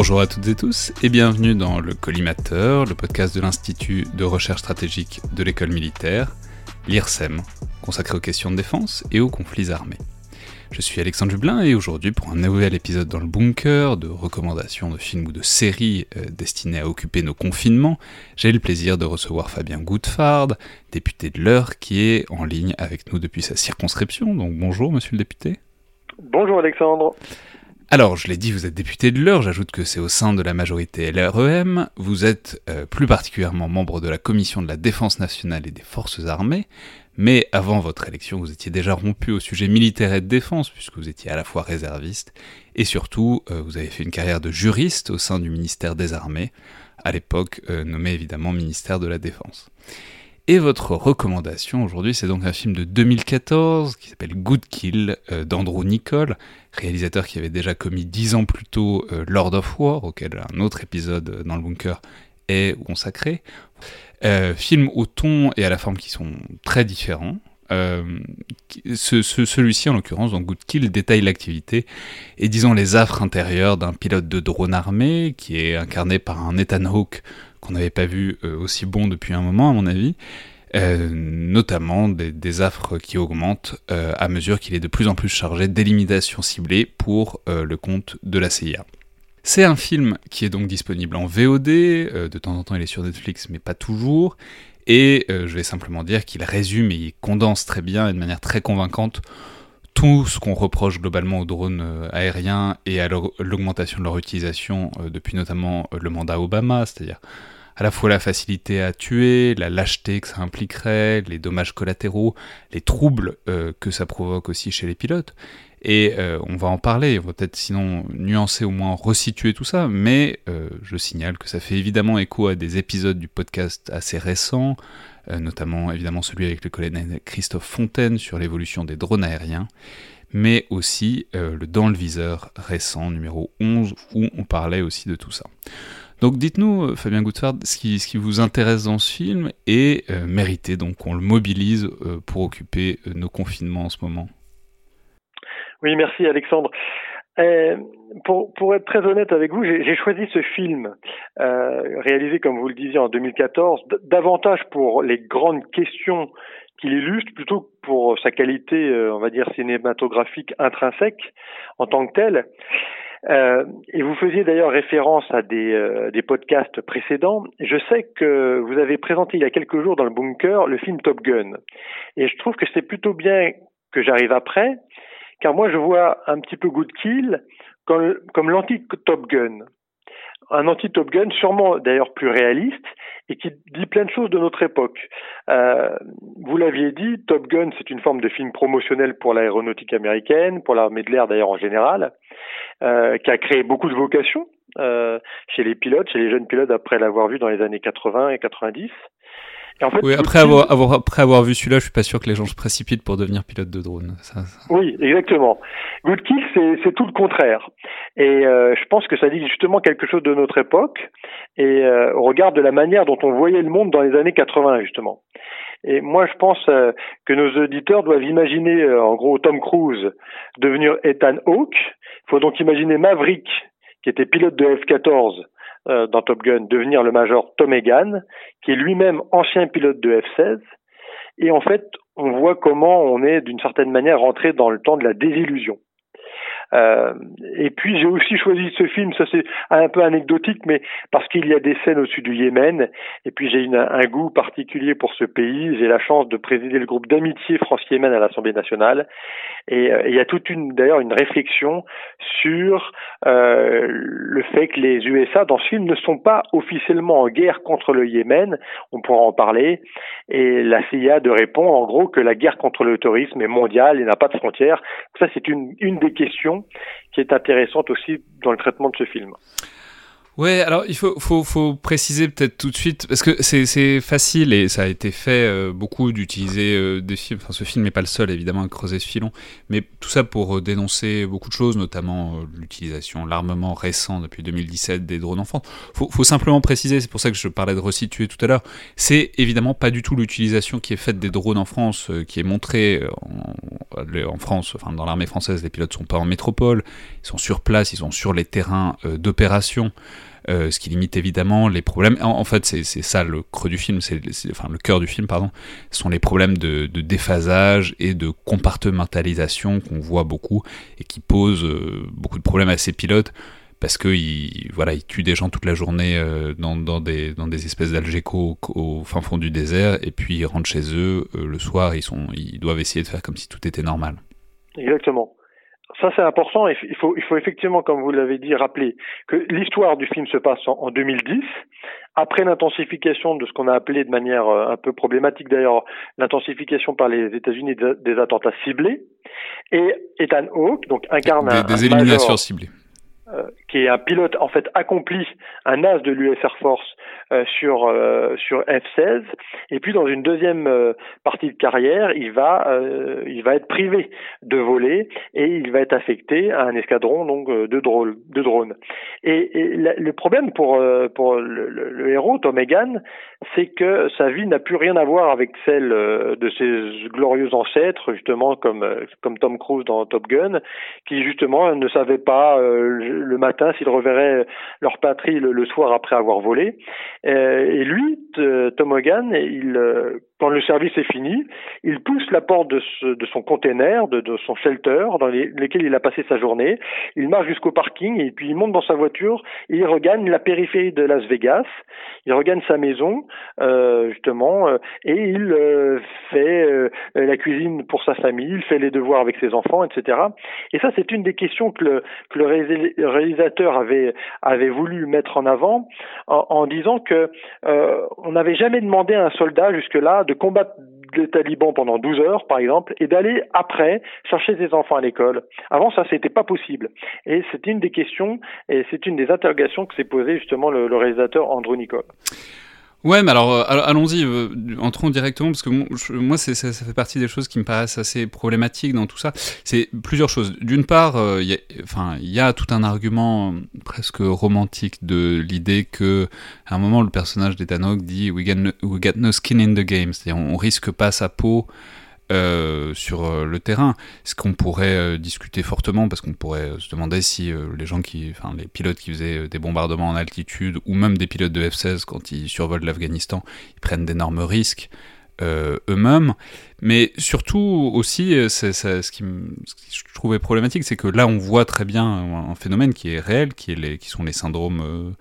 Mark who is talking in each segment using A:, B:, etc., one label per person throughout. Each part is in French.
A: Bonjour à toutes et tous et bienvenue dans le Collimateur, le podcast de l'Institut de recherche stratégique de l'école militaire, l'IRSEM, consacré aux questions de défense et aux conflits armés. Je suis Alexandre Jublin et aujourd'hui pour un nouvel épisode dans le bunker de recommandations de films ou de séries euh, destinés à occuper nos confinements, j'ai le plaisir de recevoir Fabien Goudfard, député de l'Eure, qui est en ligne avec nous depuis sa circonscription. Donc bonjour monsieur le député.
B: Bonjour Alexandre.
A: Alors, je l'ai dit, vous êtes député de l'Eure, j'ajoute que c'est au sein de la majorité LREM, vous êtes euh, plus particulièrement membre de la Commission de la Défense nationale et des Forces armées, mais avant votre élection, vous étiez déjà rompu au sujet militaire et de défense, puisque vous étiez à la fois réserviste, et surtout, euh, vous avez fait une carrière de juriste au sein du ministère des Armées, à l'époque euh, nommé évidemment ministère de la Défense. Et votre recommandation aujourd'hui, c'est donc un film de 2014 qui s'appelle Good Kill euh, d'Andrew Nicole, réalisateur qui avait déjà commis dix ans plus tôt Lord of War, auquel un autre épisode dans le bunker est consacré. Euh, film au ton et à la forme qui sont très différents. Euh, ce, celui-ci, en l'occurrence, dans Good Kill, détaille l'activité et disons les affres intérieures d'un pilote de drone armé qui est incarné par un Ethan Hawke qu'on n'avait pas vu euh, aussi bon depuis un moment, à mon avis. notamment des, affres qui augmentent à mesure qu'il est de plus en plus chargé d'élimination ciblée pour le compte de la CIA. C'est un film qui est donc disponible en VOD, euh, de temps en temps il est sur Netflix mais pas toujours, et euh, je vais simplement dire qu'il résume et il condense très bien et de manière très convaincante tout ce qu'on reproche globalement aux drones euh, aériens et à l'augmentation de leur utilisation depuis notamment le mandat Obama, c'est-à-dire à la fois la facilité à tuer, la lâcheté que ça impliquerait, les dommages collatéraux, les troubles que ça provoque aussi chez les pilotes, et euh, on va en parler, on va peut-être sinon nuancer, au moins resituer tout ça, mais euh, je signale que ça fait évidemment écho à des épisodes du podcast assez récents, euh, notamment évidemment celui avec le colonel Christophe Fontaine sur l'évolution des drones aériens, mais aussi le Dans le viseur récent, numéro 11, où on parlait aussi de tout ça. Donc dites-nous, Fabien Goutfard, ce qui, vous intéresse dans ce film et mérité donc qu'on le mobilise pour occuper nos confinements en ce moment.
B: Oui, merci Alexandre. Euh, pour, pour, être très honnête avec vous, j'ai choisi ce film euh, réalisé, comme vous le disiez, en 2014, davantage pour les grandes questions qu'il illustre, plutôt que pour sa qualité, euh, on va dire, cinématographique intrinsèque en tant que telle. Euh, et vous faisiez d'ailleurs référence à des, euh, des podcasts précédents. Je sais que vous avez présenté il y a quelques jours dans le bunker le film Top Gun. Et je trouve que c'est plutôt bien que j'arrive après, car moi je vois un petit peu Good Kill comme, comme l'anti-Top Gun. Un anti-Top Gun sûrement d'ailleurs plus réaliste et qui dit plein de choses de notre époque. Euh, vous l'aviez dit, Top Gun c'est une forme de film promotionnel pour l'aéronautique américaine, pour l'armée de l'air d'ailleurs en général, euh, qui a créé beaucoup de vocations euh, chez les pilotes, chez les jeunes pilotes après l'avoir vu dans les années 80 et 90
A: oui, après avoir, avoir, après avoir vu celui-là, je suis pas sûr que les gens se précipitent pour devenir pilote de drone. Ça,
B: Oui, exactement. Good Kill, c'est tout le contraire. Et euh, je pense que ça dit justement quelque chose de notre époque et euh, au regard de la manière dont on voyait le monde dans les années 80, justement. Et moi, je pense euh, que nos auditeurs doivent imaginer, en gros, Tom Cruise devenir Ethan Hawke. Il faut donc imaginer Maverick, qui était pilote de F-14, euh, dans Top Gun devenir le major Tom Egan, qui est lui-même ancien pilote de F-16. Et en fait, on voit comment on est d'une certaine manière rentré dans le temps de la désillusion. Euh, et puis j'ai aussi choisi ce film, ça c'est un peu anecdotique, mais parce qu'il y a des scènes au-dessus du Yémen, et puis j'ai un goût particulier pour ce pays. J'ai la chance de présider le groupe d'amitié France-Yémen à l'Assemblée nationale, et, euh, il y a toute une d'ailleurs une réflexion sur euh, le fait que les USA dans ce film ne sont pas officiellement en guerre contre le Yémen. On pourra en parler. Et la CIA de répond en gros que la guerre contre le terrorisme est mondiale et n'a pas de frontières. Ça c'est une une des questions qui est intéressante aussi dans le traitement de ce film.
A: Ouais, alors il faut, préciser peut-être tout de suite, parce que c'est facile et ça a été fait euh, beaucoup d'utiliser euh, des films. Enfin, ce film n'est pas le seul évidemment à creuser ce filon, mais tout ça pour euh, dénoncer beaucoup de choses, notamment l'utilisation, l'armement récent depuis 2017 des drones enfants. Faut, faut simplement préciser, c'est pour ça que je parlais de resituer tout à l'heure, c'est évidemment pas du tout l'utilisation qui est faite des drones en France, qui est montrée en, en France, enfin dans l'armée française, les pilotes sont pas en métropole, ils sont sur place, ils sont sur les terrains d'opération. Euh, ce qui limite évidemment les problèmes. En, fait, c'est ça le creux du film, c'est enfin le cœur du film, pardon, sont les problèmes de, déphasage et de compartimentalisation qu'on voit beaucoup et qui posent euh, beaucoup de problèmes à ces pilotes parce qu'ils voilà, ils tuent des gens toute la journée euh, dans, dans, des, dans des espèces d'algéco au, fin fond du désert et puis ils rentrent chez eux le soir, ils, sont, ils doivent essayer de faire comme si tout était normal.
B: Exactement ça c'est important. Il faut, il faut effectivement, comme vous l'avez dit, rappeler que l'histoire du film se passe en, 2010, après l'intensification de ce qu'on a appelé de manière euh, un peu problématique d'ailleurs, l'intensification par les États-Unis des, attentats ciblés. Et Ethan Hawke, donc incarne
A: des,
B: un,
A: des éliminations ciblées
B: euh, qui est un pilote en fait accompli, un as de l'US Air Force euh, sur euh, sur F-16, et puis dans une deuxième partie de carrière, il va il va être privé de voler et il va être affecté à un escadron donc de drones. De drones. Et, le problème pour pour le, le, héros Tom Egan, c'est que sa vie n'a plus rien à voir avec celle de ses glorieux ancêtres, justement comme comme Tom Cruise dans Top Gun, qui justement ne savait pas le matin s'ils reverraient leur patrie le, soir après avoir volé. Euh, et lui, Tom Hogan, il, euh, quand le service est fini, il pousse la porte de, de son container, de, de, son shelter dans les, lesquels il a passé sa journée. Il marche jusqu'au parking et puis il monte dans sa voiture et il regagne la périphérie de Las Vegas. Il regagne sa maison euh, justement euh, et il euh, fait euh, la cuisine pour sa famille, il fait les devoirs avec ses enfants, etc. Et ça, c'est une des questions que le, que le réalisateur avait avait voulu mettre en avant en, en disant que on n'avait jamais demandé à un soldat jusque-là de combattre les talibans pendant 12 heures, par exemple, et d'aller après chercher ses enfants à l'école. Avant, ça, c'était pas possible. Et c'est une des questions, et c'est une des interrogations que s'est posée justement le, le réalisateur Andrew Nicole.
A: Ouais, mais alors, euh, allons-y, euh, entrons directement, parce que moi, ça, fait partie des choses qui me paraissent assez problématiques dans tout ça. C'est plusieurs choses. D'une part, euh, il y a tout un argument presque romantique de l'idée que, à un moment, le personnage d'Ethan dit we, we got no skin in the game, c'est-à-dire on risque pas sa peau euh, sur euh, le terrain. Ce qu'on pourrait euh, discuter fortement, parce qu'on pourrait se demander si les gens qui, enfin les pilotes qui faisaient des bombardements en altitude, ou même des pilotes de F-16 quand ils survolent l'Afghanistan, ils prennent d'énormes risques. eux-mêmes, mais surtout aussi, c'est, ce, qui je trouvais problématique, c'est que là on voit très bien un, phénomène qui est réel, qui, est les, qui sont les syndromes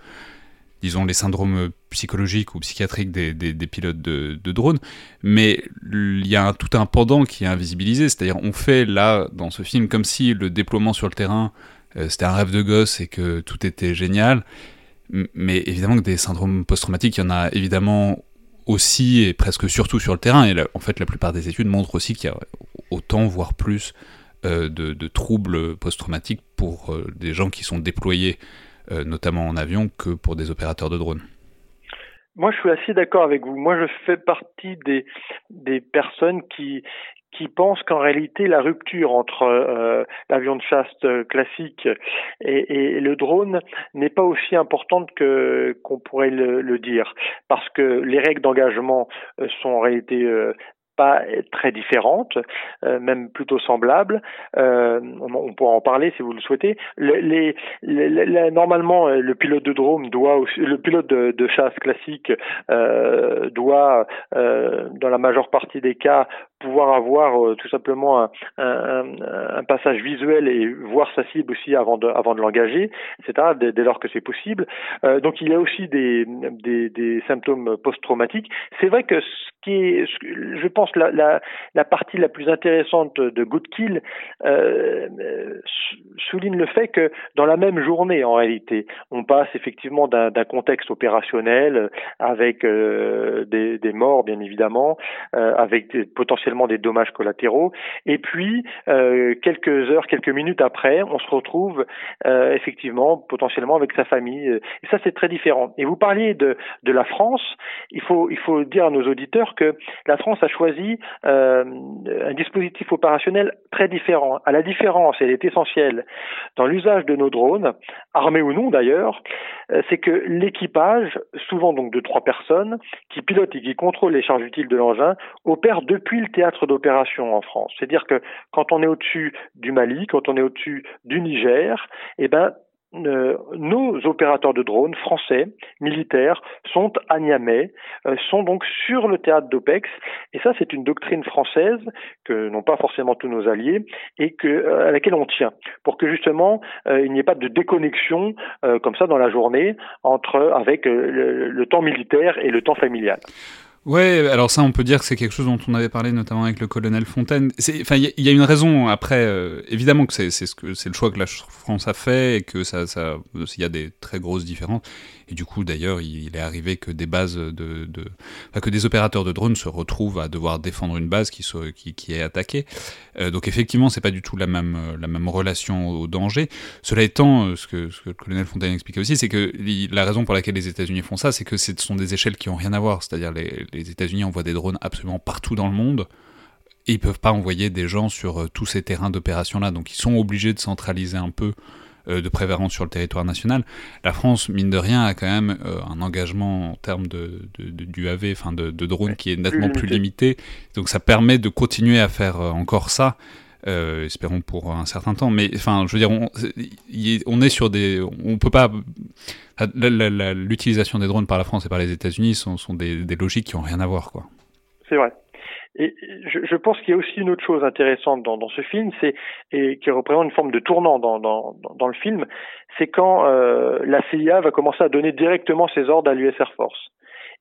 A: disons, les syndromes psychologiques ou psychiatriques des, pilotes de, drones, mais il y a tout un pendant qui est invisibilisé, c'est-à-dire on fait là, dans ce film, comme si le déploiement sur le terrain, euh, c'était un rêve de gosse et que tout était génial, mais évidemment que des syndromes post-traumatiques, il y en a évidemment aussi et presque surtout sur le terrain, et en fait la plupart des études montrent aussi qu'il y a autant, voire plus, euh, de, troubles post-traumatiques pour euh, des gens qui sont déployés notamment en avion, que pour des opérateurs de drones.
B: Moi, je suis assez d'accord avec vous. Moi, je fais partie des, des personnes qui, qui pensent qu'en réalité la rupture entre euh, l'avion de chasse classique et, le drone n'est pas aussi importante que qu'on pourrait le, dire parce que les règles d'engagement euh, sont en réalité pas très différentes, euh, même plutôt semblables. Euh, on, pourra en parler si vous le souhaitez. Normalement, euh, le pilote de drone doit, aussi, le pilote de, chasse classique doit, dans la majeure partie des cas, pouvoir avoir tout simplement un, un, un, passage visuel et voir sa cible aussi avant de, avant de l'engager, etc., dès, lors que c'est possible. donc il y a aussi des, des, des symptômes post-traumatiques. C'est vrai que ce qui est, je pense, la, la, la partie la plus intéressante de Good Kill euh, souligne le fait que dans la même journée, en réalité, on passe effectivement d'un contexte opérationnel avec euh, des, des, morts, bien évidemment, euh, avec des, potentiellement des dommages collatéraux, et puis euh, quelques heures, quelques minutes après, on se retrouve euh, effectivement potentiellement avec sa famille. Et ça, c'est très différent. Et vous parliez de, de la France. Il faut, il faut dire à nos auditeurs que la France a choisi euh, un dispositif opérationnel très différent. À la différence, elle est essentielle dans l'usage de nos drones, armés ou non d'ailleurs, c'est que l'équipage, souvent donc de trois personnes, qui pilotent et qui contrôlent les charges utiles de l'engin, opère depuis le théâtre d'opération en France. C'est-à-dire que quand on est au-dessus du Mali, quand on est au-dessus du Niger, eh ben euh, nos opérateurs de drones français, militaires, sont à Niamey, euh, sont donc sur le théâtre d'OPEX, et ça c'est une doctrine française que n'ont pas forcément tous nos alliés, et que, euh, à laquelle on tient, pour que justement il n'y ait pas de déconnexion comme ça dans la journée entre avec le, le temps militaire et le temps familial.
A: Ouais, alors ça, on peut dire que c'est quelque chose dont on avait parlé notamment avec le colonel Fontaine. Enfin, il y, a une raison après. Euh, évidemment que c'est le choix que la France a fait et que ça, ça, il y a des très grosses différences. Et du coup, d'ailleurs, il, est arrivé que des bases de, que des opérateurs de drones se retrouvent à devoir défendre une base qui, soit, qui est attaquée. Euh, donc effectivement, c'est pas du tout la même la même relation au danger. Cela étant, euh, ce que, ce que le colonel Fontaine expliquait aussi, c'est que la raison pour laquelle les États-Unis font ça, c'est que ce sont des échelles qui ont rien à voir. C'est-à-dire les les États-Unis envoient des drones absolument partout dans le monde. Et ils peuvent pas envoyer des gens sur euh, tous ces terrains d'opération-là. Donc ils sont obligés de centraliser un peu euh, de préférence sur le territoire national. La France, mine de rien, a quand même euh, un engagement en termes de, d'UAV, enfin de, de drones, qui est nettement plus limité. Donc ça permet de continuer à faire encore ça. espérons pour un certain temps. Mais enfin, je veux dire, on, on est sur des, on peut pas l'utilisation des drones par la France et par les États-Unis sont, des, logiques qui n'ont rien à voir, quoi.
B: C'est vrai. Et je, pense qu'il y a aussi une autre chose intéressante dans, ce film, c'est et qui représente une forme de tournant dans, dans, dans le film, c'est quand euh, la CIA va commencer à donner directement ses ordres à l'US Air Force.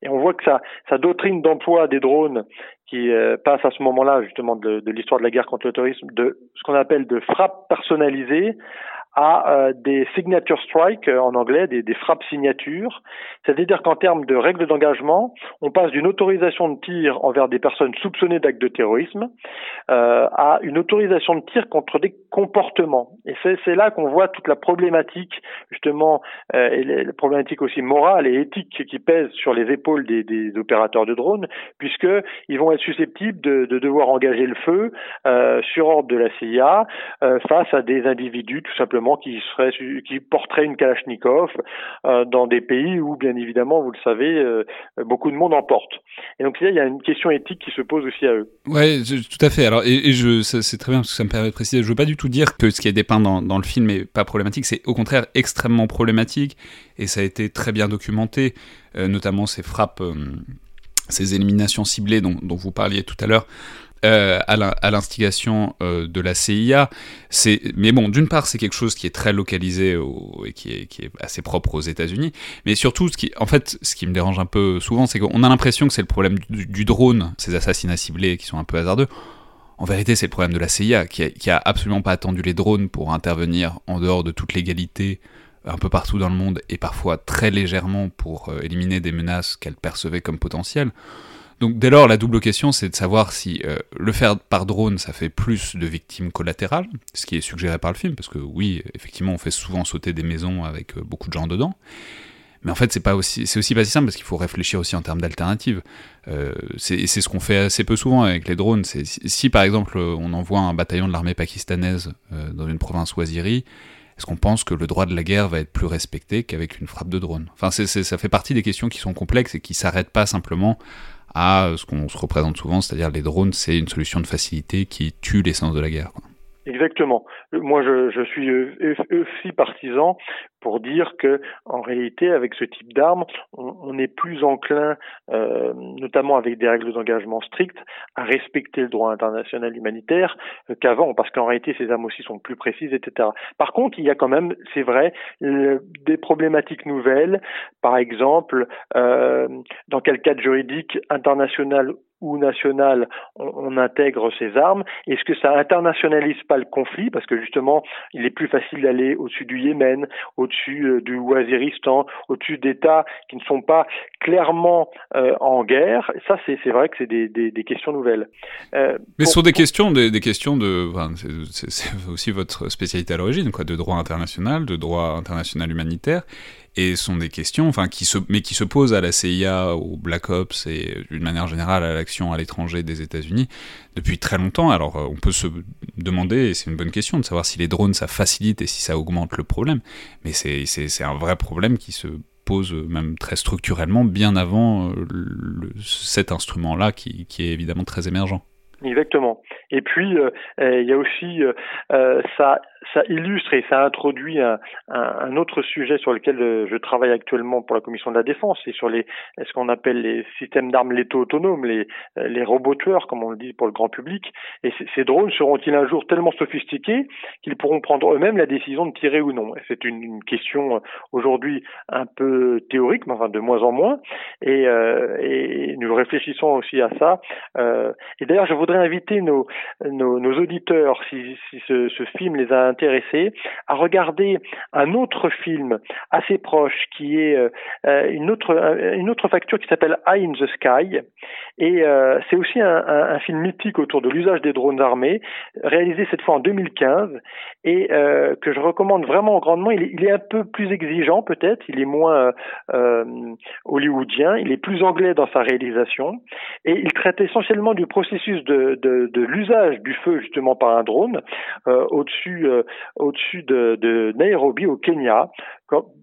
B: Et on voit que sa, sa doctrine d'emploi des drones, qui euh, passe à ce moment-là justement de, de l'histoire de la guerre contre le terrorisme, de ce qu'on appelle de frappe personnalisée, à euh, des signature strike euh, en anglais, des, frappes signatures. C'est-à-dire qu'en termes de règles d'engagement, on passe d'une autorisation de tir envers des personnes soupçonnées d'actes de terrorisme euh, à une autorisation de tir contre des comportements. Et c'est là qu'on voit toute la problématique justement et les, problématiques aussi morales et éthiques qui pèsent sur les épaules des, opérateurs de drones, puisque ils vont être susceptibles de, de devoir engager le feu sur ordre de la CIA face à des individus tout simplement qui serait qui porterait une Kalachnikov euh, dans des pays où bien évidemment vous le savez euh, beaucoup de monde en porte. Et donc il y a une question éthique qui se pose aussi à eux.
A: Ouais, tout à fait. Alors et, je c'est très bien parce que ça me permet de préciser. Je veux pas du tout dire que ce qui est dépeint dans, dans le film est pas problématique. C'est au contraire extrêmement problématique et ça a été très bien documenté, euh, notamment ces frappes ces éliminations ciblées dont, dont, vous parliez tout à l'heure, euh, à l'instigation euh, de la CIA. Mais bon, d'une part, c'est quelque chose qui est très localisé et qui est, assez propre aux États-Unis. Mais surtout, en fait, ce qui me dérange un peu souvent, c'est qu'on a l'impression que c'est le problème du, drone, ces assassinats ciblés qui sont un peu hasardeux. En vérité, c'est le problème de la CIA, qui a, qui a absolument pas attendu les drones pour intervenir en dehors de toute légalité un peu partout dans le monde et parfois très légèrement pour euh, éliminer des menaces qu'elle percevait comme potentielles. Donc dès lors, la double question, c'est de savoir si euh, le faire par drone, ça fait plus de victimes collatérales, ce qui est suggéré par le film, parce que oui, effectivement, on fait souvent sauter des maisons avec euh, beaucoup de gens dedans. Mais en fait, c'est pas aussi, aussi pas si simple parce qu'il faut réfléchir aussi en termes d'alternatives. Euh, c'est ce qu'on fait assez peu souvent avec les drones. Si par exemple on envoie un bataillon de l'armée pakistanaise dans une province oisirie, est-ce qu'on pense que le droit de la guerre va être plus respecté qu'avec une frappe de drone? Enfin, ça fait partie des questions qui sont complexes et qui s'arrêtent pas simplement à ce qu'on se représente souvent, c'est-à-dire les drones, c'est une solution de facilité qui tue l'essence de la guerre.
B: Exactement. Moi, je, je suis aussi partisan pour dire que, en réalité, avec ce type d'armes, on, est plus enclin, euh, notamment avec des règles d'engagement strictes, à respecter le droit international humanitaire euh, qu'avant, parce qu'en réalité, ces armes aussi sont plus précises, etc. Par contre, il y a quand même, c'est vrai, euh, des problématiques nouvelles. Par exemple, euh, dans quel cadre juridique international ou national on, on, intègre ces armes Est-ce que ça internationalise pas le conflit? Parce que justement, il est plus facile d'aller au-dessus du Yémen, au-dessus euh, du Waziristan, au-dessus d'États qui ne sont pas clairement euh, en guerre. Ça, c'est vrai que c'est des, des, des, questions nouvelles.
A: Euh, Mais pour, sur des questions, des, des questions de, enfin, c'est aussi votre spécialité à l'origine, quoi, de droit international, de droit international humanitaire et sont des questions, enfin, qui se, mais qui se posent à la CIA, au Black Ops et d'une manière générale à l'action à l'étranger des États-Unis depuis très longtemps. Alors, on peut se demander, et c'est une bonne question, de savoir si les drones ça facilite et si ça augmente le problème, mais c'est un vrai problème qui se pose même très structurellement bien avant le, cet instrument-là qui, qui est évidemment très émergent.
B: Exactement. Et puis, euh, il y a aussi, euh, ça, ça illustre et ça introduit un, autre sujet sur lequel euh, je travaille actuellement pour la Commission de la Défense, c'est sur les, ce qu'on appelle les systèmes d'armes létaux autonomes, les, les robots tueurs, comme on le dit pour le grand public. Et ces drones seront-ils un jour tellement sophistiqués qu'ils pourront prendre eux-mêmes la décision de tirer ou non? C'est une, question aujourd'hui un peu théorique, mais enfin de moins en moins. Et, euh, nous réfléchissons aussi à ça. Euh, et d'ailleurs, je voudrais inviter nos, nos, auditeurs, si, ce, film les a intéressés, à regarder un autre film assez proche qui est euh, une, autre, une autre facture qui s'appelle Eye in the Sky. Et euh, c'est aussi un, film mythique autour de l'usage des drones armés, réalisé cette fois en 2015, et euh, que je recommande vraiment grandement. Il est, un peu plus exigeant peut-être, il est moins euh, hollywoodien, il est plus anglais dans sa réalisation, et il traite essentiellement du processus de de, l'usage du feu justement par un drone euh, au-dessus euh, au-dessus de, Nairobi au Kenya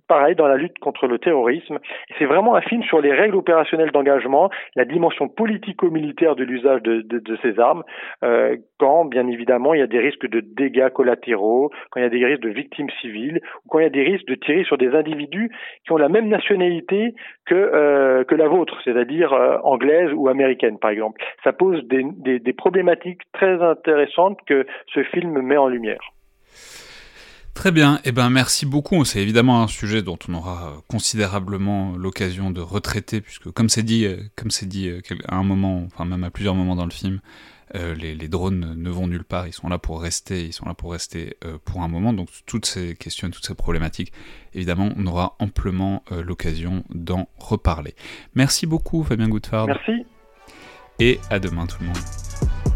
B: pareil dans la lutte contre le terrorisme. C'est vraiment un film sur les règles opérationnelles d'engagement, la dimension politico-militaire de l'usage de, ces armes, euh, quand bien évidemment il y a des risques de dégâts collatéraux, quand il y a des risques de victimes civiles, ou quand il y a des risques de tirer sur des individus qui ont la même nationalité que euh, la vôtre, c'est-à-dire euh, anglaise ou américaine par exemple. Ça pose des problématiques très intéressantes que ce film met en lumière.
A: Très bien, eh ben merci beaucoup. C'est évidemment un sujet dont on aura considérablement l'occasion de retraiter, puisque comme c'est dit, comme c'est dit à un moment, enfin même à plusieurs moments dans le film, euh, les, les, drones ne vont nulle part, ils sont là pour rester, ils sont là pour rester euh, pour un moment. Donc toutes ces questions, toutes ces problématiques, évidemment, on aura amplement euh, l'occasion d'en reparler. Merci beaucoup, Fabien Goudfard.
B: Merci.
A: Et à demain, tout le monde.